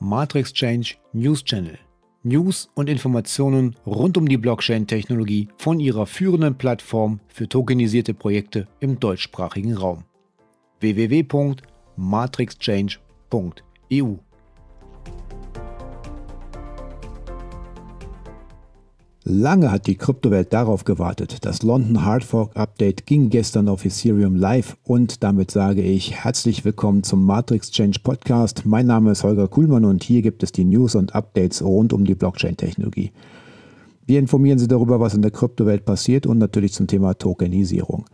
Matrix Change News Channel. News und Informationen rund um die Blockchain-Technologie von ihrer führenden Plattform für tokenisierte Projekte im deutschsprachigen Raum. www.matrixchange.eu Lange hat die Kryptowelt darauf gewartet. Das London Hard Fork Update ging gestern auf Ethereum live und damit sage ich herzlich willkommen zum Matrix Change Podcast. Mein Name ist Holger Kuhlmann und hier gibt es die News und Updates rund um die Blockchain-Technologie. Wir informieren Sie darüber, was in der Kryptowelt passiert und natürlich zum Thema Tokenisierung.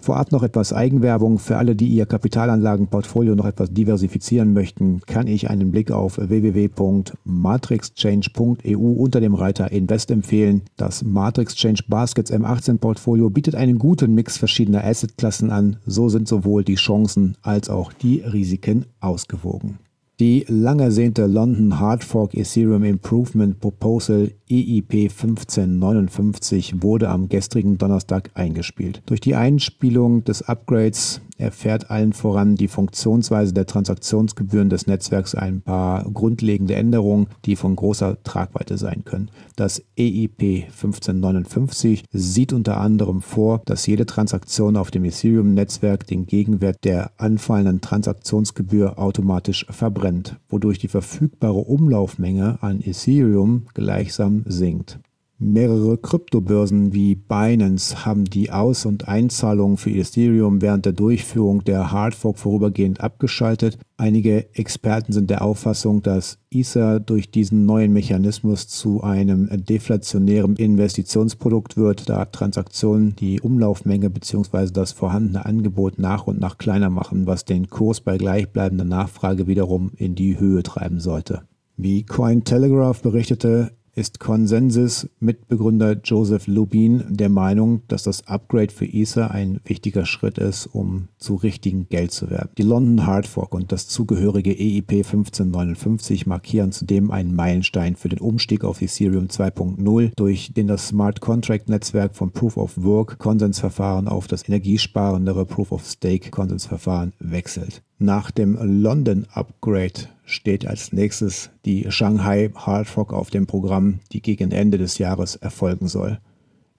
Vorab noch etwas Eigenwerbung. Für alle, die ihr Kapitalanlagenportfolio noch etwas diversifizieren möchten, kann ich einen Blick auf www.matrixchange.eu unter dem Reiter Invest empfehlen. Das Matrix Change Baskets M18 Portfolio bietet einen guten Mix verschiedener Assetklassen an. So sind sowohl die Chancen als auch die Risiken ausgewogen. Die lang ersehnte London Hard Fork Ethereum Improvement Proposal EIP 1559 wurde am gestrigen Donnerstag eingespielt. Durch die Einspielung des Upgrades erfährt allen voran die Funktionsweise der Transaktionsgebühren des Netzwerks ein paar grundlegende Änderungen, die von großer Tragweite sein können. Das EIP 1559 sieht unter anderem vor, dass jede Transaktion auf dem Ethereum-Netzwerk den Gegenwert der anfallenden Transaktionsgebühr automatisch verbrennt, wodurch die verfügbare Umlaufmenge an Ethereum gleichsam sinkt. Mehrere Kryptobörsen wie Binance haben die Aus- und Einzahlungen für Ethereum während der Durchführung der Hardfork vorübergehend abgeschaltet. Einige Experten sind der Auffassung, dass Ether durch diesen neuen Mechanismus zu einem deflationären Investitionsprodukt wird, da Transaktionen die Umlaufmenge bzw. das vorhandene Angebot nach und nach kleiner machen, was den Kurs bei gleichbleibender Nachfrage wiederum in die Höhe treiben sollte. Wie Cointelegraph berichtete, ist Consensus Mitbegründer Joseph Lubin der Meinung, dass das Upgrade für Ether ein wichtiger Schritt ist, um zu richtigem Geld zu werden. Die London Hard Fork und das zugehörige EIP 1559 markieren zudem einen Meilenstein für den Umstieg auf Ethereum 2.0, durch den das Smart Contract Netzwerk von Proof of Work Konsensverfahren auf das energiesparendere Proof of Stake Konsensverfahren wechselt. Nach dem London Upgrade steht als nächstes die Shanghai Hard Rock auf dem Programm, die gegen Ende des Jahres erfolgen soll.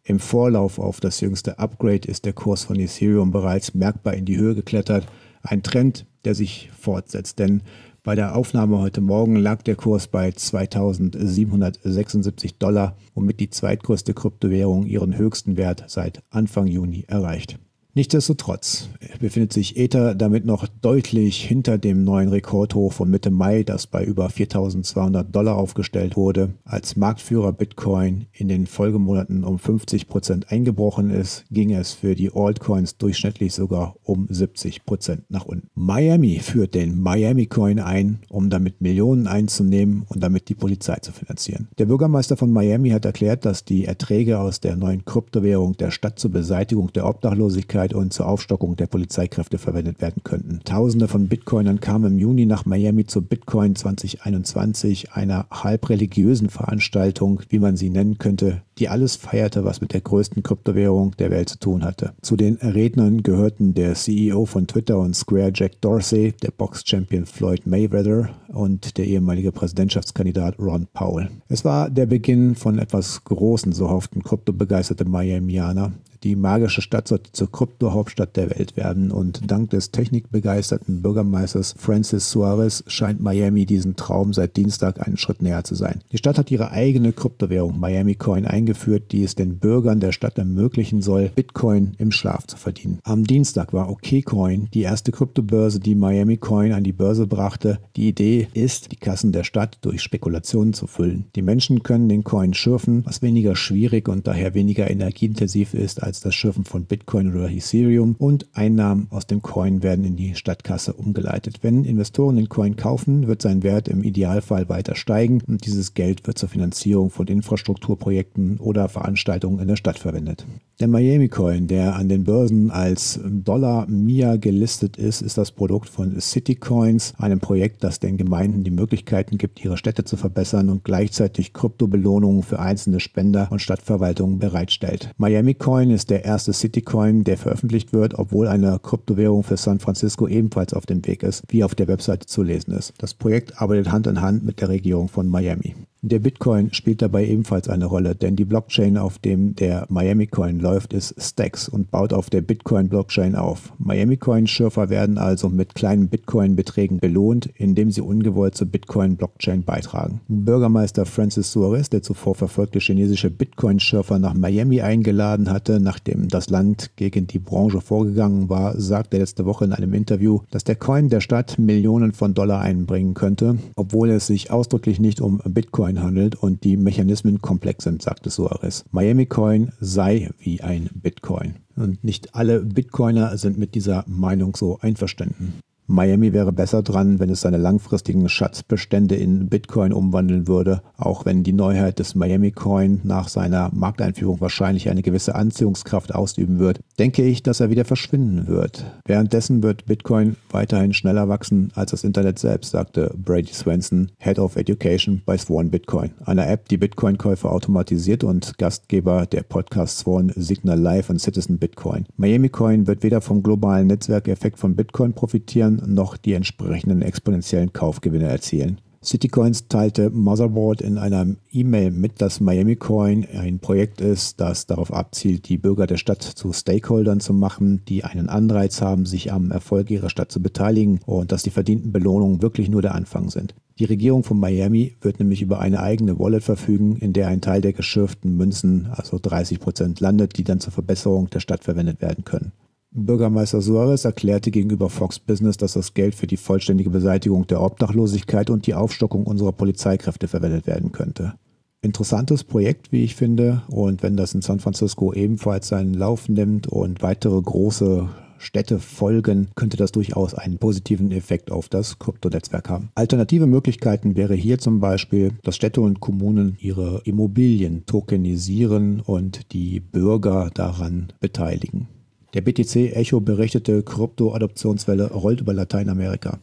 Im Vorlauf auf das jüngste Upgrade ist der Kurs von Ethereum bereits merkbar in die Höhe geklettert, ein Trend, der sich fortsetzt, denn bei der Aufnahme heute Morgen lag der Kurs bei 2776 Dollar, womit die zweitgrößte Kryptowährung ihren höchsten Wert seit Anfang Juni erreicht. Nichtsdestotrotz befindet sich Ether damit noch deutlich hinter dem neuen Rekordhoch von Mitte Mai, das bei über 4200 Dollar aufgestellt wurde. Als Marktführer Bitcoin in den Folgemonaten um 50 Prozent eingebrochen ist, ging es für die Altcoins durchschnittlich sogar um 70 Prozent nach unten. Miami führt den Miami Coin ein, um damit Millionen einzunehmen und damit die Polizei zu finanzieren. Der Bürgermeister von Miami hat erklärt, dass die Erträge aus der neuen Kryptowährung der Stadt zur Beseitigung der Obdachlosigkeit Sicherheit und zur Aufstockung der Polizeikräfte verwendet werden könnten. Tausende von Bitcoinern kamen im Juni nach Miami zur Bitcoin 2021, einer halbreligiösen Veranstaltung, wie man sie nennen könnte, die alles feierte, was mit der größten Kryptowährung der Welt zu tun hatte. Zu den Rednern gehörten der CEO von Twitter und Square Jack Dorsey, der Box-Champion Floyd Mayweather und der ehemalige Präsidentschaftskandidat Ron Paul. Es war der Beginn von etwas Großen, so hofften kryptobegeisterte Miamianer, die magische Stadt sollte zur Krypto-Hauptstadt der Welt werden und dank des technikbegeisterten Bürgermeisters Francis Suarez scheint Miami diesen Traum seit Dienstag einen Schritt näher zu sein. Die Stadt hat ihre eigene Kryptowährung Miami Coin eingeführt, die es den Bürgern der Stadt ermöglichen soll, Bitcoin im Schlaf zu verdienen. Am Dienstag war OKCoin die erste Kryptobörse, die Miami Coin an die Börse brachte. Die Idee ist, die Kassen der Stadt durch Spekulationen zu füllen. Die Menschen können den Coin schürfen, was weniger schwierig und daher weniger energieintensiv ist als das Schürfen von Bitcoin oder Ethereum und Einnahmen aus dem Coin werden in die Stadtkasse umgeleitet. Wenn Investoren den Coin kaufen, wird sein Wert im Idealfall weiter steigen und dieses Geld wird zur Finanzierung von Infrastrukturprojekten oder Veranstaltungen in der Stadt verwendet. Der Miami Coin, der an den Börsen als Dollar Mia gelistet ist, ist das Produkt von City Coins, einem Projekt, das den Gemeinden die Möglichkeiten gibt, ihre Städte zu verbessern und gleichzeitig Kryptobelohnungen für einzelne Spender und Stadtverwaltungen bereitstellt. Miami Coin ist ist der erste Citycoin, der veröffentlicht wird, obwohl eine Kryptowährung für San Francisco ebenfalls auf dem Weg ist, wie auf der Webseite zu lesen ist. Das Projekt arbeitet Hand in Hand mit der Regierung von Miami. Der Bitcoin spielt dabei ebenfalls eine Rolle, denn die Blockchain, auf dem der Miami Coin läuft, ist Stacks und baut auf der Bitcoin Blockchain auf. Miami Coin Schürfer werden also mit kleinen Bitcoin Beträgen belohnt, indem sie ungewollt zur Bitcoin Blockchain beitragen. Bürgermeister Francis Suarez, der zuvor verfolgte chinesische Bitcoin Schürfer nach Miami eingeladen hatte, nachdem das Land gegen die Branche vorgegangen war, sagte letzte Woche in einem Interview, dass der Coin der Stadt Millionen von Dollar einbringen könnte, obwohl es sich ausdrücklich nicht um Bitcoin Bitcoin handelt und die Mechanismen komplex sind, sagte Suarez. Miami Coin sei wie ein Bitcoin. Und nicht alle Bitcoiner sind mit dieser Meinung so einverstanden. Miami wäre besser dran, wenn es seine langfristigen Schatzbestände in Bitcoin umwandeln würde, auch wenn die Neuheit des Miami Coin nach seiner Markteinführung wahrscheinlich eine gewisse Anziehungskraft ausüben wird, denke ich, dass er wieder verschwinden wird. Währenddessen wird Bitcoin weiterhin schneller wachsen als das Internet selbst, sagte Brady Swenson, Head of Education bei Swan Bitcoin, einer App, die Bitcoin-Käufe automatisiert und Gastgeber der Podcasts Swan, Signal Live und Citizen Bitcoin. Miami Coin wird weder vom globalen Netzwerkeffekt von Bitcoin profitieren, noch die entsprechenden exponentiellen Kaufgewinne erzielen. Citycoins teilte Motherboard in einer E-Mail mit, dass Miami Coin ein Projekt ist, das darauf abzielt, die Bürger der Stadt zu Stakeholdern zu machen, die einen Anreiz haben, sich am Erfolg ihrer Stadt zu beteiligen und dass die verdienten Belohnungen wirklich nur der Anfang sind. Die Regierung von Miami wird nämlich über eine eigene Wallet verfügen, in der ein Teil der geschürften Münzen, also 30 Prozent, landet, die dann zur Verbesserung der Stadt verwendet werden können. Bürgermeister Suarez erklärte gegenüber Fox Business, dass das Geld für die vollständige Beseitigung der Obdachlosigkeit und die Aufstockung unserer Polizeikräfte verwendet werden könnte. Interessantes Projekt, wie ich finde, und wenn das in San Francisco ebenfalls seinen Lauf nimmt und weitere große Städte folgen, könnte das durchaus einen positiven Effekt auf das Kryptonetzwerk haben. Alternative Möglichkeiten wäre hier zum Beispiel, dass Städte und Kommunen ihre Immobilien tokenisieren und die Bürger daran beteiligen. Der BTC Echo berichtete, Krypto-Adoptionswelle rollt über Lateinamerika.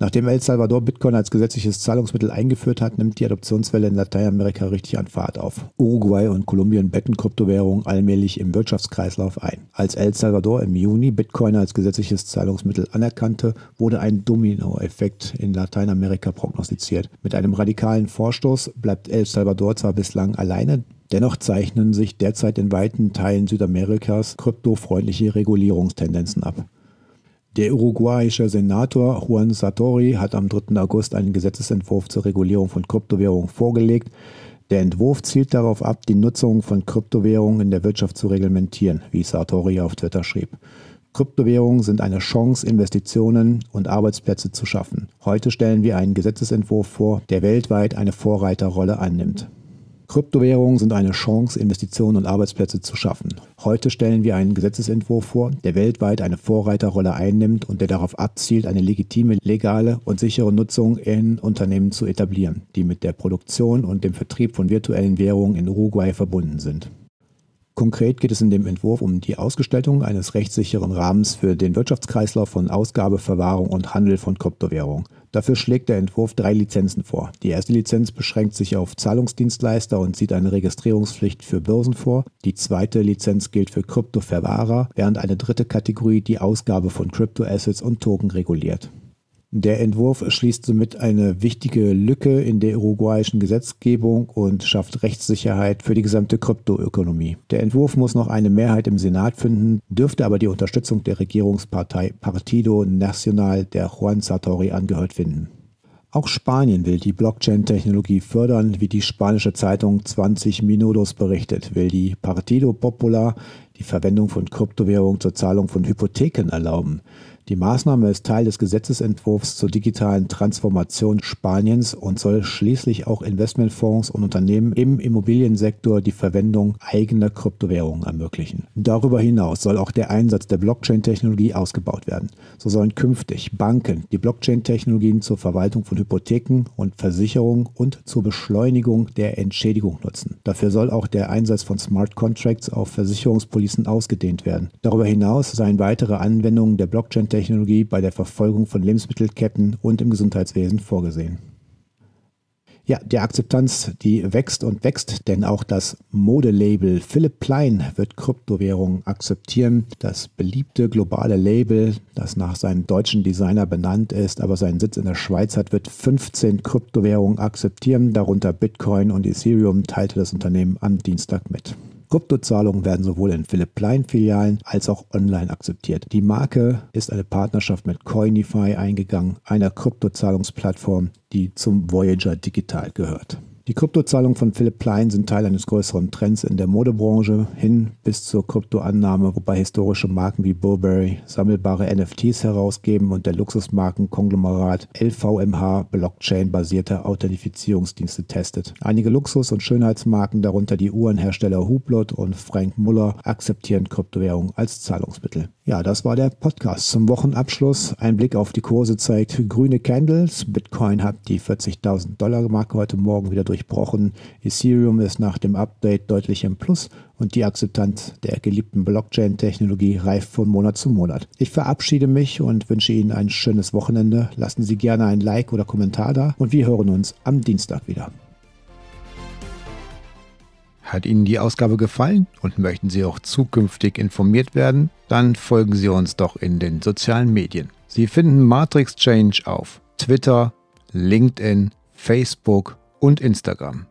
Nachdem El Salvador Bitcoin als gesetzliches Zahlungsmittel eingeführt hat, nimmt die Adoptionswelle in Lateinamerika richtig an Fahrt auf. Uruguay und Kolumbien betten Kryptowährungen allmählich im Wirtschaftskreislauf ein. Als El Salvador im Juni Bitcoin als gesetzliches Zahlungsmittel anerkannte, wurde ein Dominoeffekt in Lateinamerika prognostiziert. Mit einem radikalen Vorstoß bleibt El Salvador zwar bislang alleine, Dennoch zeichnen sich derzeit in weiten Teilen Südamerikas kryptofreundliche Regulierungstendenzen ab. Der uruguayische Senator Juan Sartori hat am 3. August einen Gesetzesentwurf zur Regulierung von Kryptowährungen vorgelegt. Der Entwurf zielt darauf ab, die Nutzung von Kryptowährungen in der Wirtschaft zu reglementieren, wie Sartori auf Twitter schrieb. Kryptowährungen sind eine Chance, Investitionen und Arbeitsplätze zu schaffen. Heute stellen wir einen Gesetzesentwurf vor, der weltweit eine Vorreiterrolle annimmt. Kryptowährungen sind eine Chance, Investitionen und Arbeitsplätze zu schaffen. Heute stellen wir einen Gesetzesentwurf vor, der weltweit eine Vorreiterrolle einnimmt und der darauf abzielt, eine legitime, legale und sichere Nutzung in Unternehmen zu etablieren, die mit der Produktion und dem Vertrieb von virtuellen Währungen in Uruguay verbunden sind. Konkret geht es in dem Entwurf um die Ausgestaltung eines rechtssicheren Rahmens für den Wirtschaftskreislauf von Ausgabe, Verwahrung und Handel von Kryptowährungen. Dafür schlägt der Entwurf drei Lizenzen vor. Die erste Lizenz beschränkt sich auf Zahlungsdienstleister und sieht eine Registrierungspflicht für Börsen vor. Die zweite Lizenz gilt für Kryptoverwahrer, während eine dritte Kategorie die Ausgabe von Kryptoassets und Token reguliert. Der Entwurf schließt somit eine wichtige Lücke in der uruguayischen Gesetzgebung und schafft Rechtssicherheit für die gesamte Kryptoökonomie. Der Entwurf muss noch eine Mehrheit im Senat finden, dürfte aber die Unterstützung der Regierungspartei Partido Nacional der Juan Sartori angehört finden. Auch Spanien will die Blockchain-Technologie fördern, wie die spanische Zeitung 20 Minutos berichtet, will die Partido Popular die Verwendung von Kryptowährungen zur Zahlung von Hypotheken erlauben. Die Maßnahme ist Teil des Gesetzesentwurfs zur digitalen Transformation Spaniens und soll schließlich auch Investmentfonds und Unternehmen im Immobiliensektor die Verwendung eigener Kryptowährungen ermöglichen. Darüber hinaus soll auch der Einsatz der Blockchain-Technologie ausgebaut werden. So sollen künftig Banken die Blockchain-Technologien zur Verwaltung von Hypotheken und Versicherungen und zur Beschleunigung der Entschädigung nutzen. Dafür soll auch der Einsatz von Smart Contracts auf Versicherungspolicen ausgedehnt werden. Darüber hinaus seien weitere Anwendungen der Blockchain Technologie bei der Verfolgung von Lebensmittelketten und im Gesundheitswesen vorgesehen. Ja, die Akzeptanz, die wächst und wächst, denn auch das Modelabel Philipp Plein wird Kryptowährungen akzeptieren. Das beliebte globale Label, das nach seinem deutschen Designer benannt ist, aber seinen Sitz in der Schweiz hat, wird 15 Kryptowährungen akzeptieren, darunter Bitcoin und Ethereum, teilte das Unternehmen am Dienstag mit. Kryptozahlungen werden sowohl in Philipp Plein Filialen als auch online akzeptiert. Die Marke ist eine Partnerschaft mit Coinify eingegangen, einer Kryptozahlungsplattform, die zum Voyager Digital gehört. Die Kryptozahlungen von Philipp Plein sind Teil eines größeren Trends in der Modebranche hin bis zur Kryptoannahme, wobei historische Marken wie Burberry sammelbare NFTs herausgeben und der Luxusmarkenkonglomerat LVMH Blockchain-basierte Authentifizierungsdienste testet. Einige Luxus- und Schönheitsmarken, darunter die Uhrenhersteller Hublot und Frank Muller, akzeptieren Kryptowährungen als Zahlungsmittel. Ja, das war der Podcast zum Wochenabschluss. Ein Blick auf die Kurse zeigt grüne Candles. Bitcoin hat die 40.000 Dollar Marke heute Morgen wieder durchbrochen. Ethereum ist nach dem Update deutlich im Plus und die Akzeptanz der geliebten Blockchain-Technologie reift von Monat zu Monat. Ich verabschiede mich und wünsche Ihnen ein schönes Wochenende. Lassen Sie gerne ein Like oder Kommentar da und wir hören uns am Dienstag wieder. Hat Ihnen die Ausgabe gefallen und möchten Sie auch zukünftig informiert werden? Dann folgen Sie uns doch in den sozialen Medien. Sie finden Matrix Change auf Twitter, LinkedIn, Facebook und Instagram.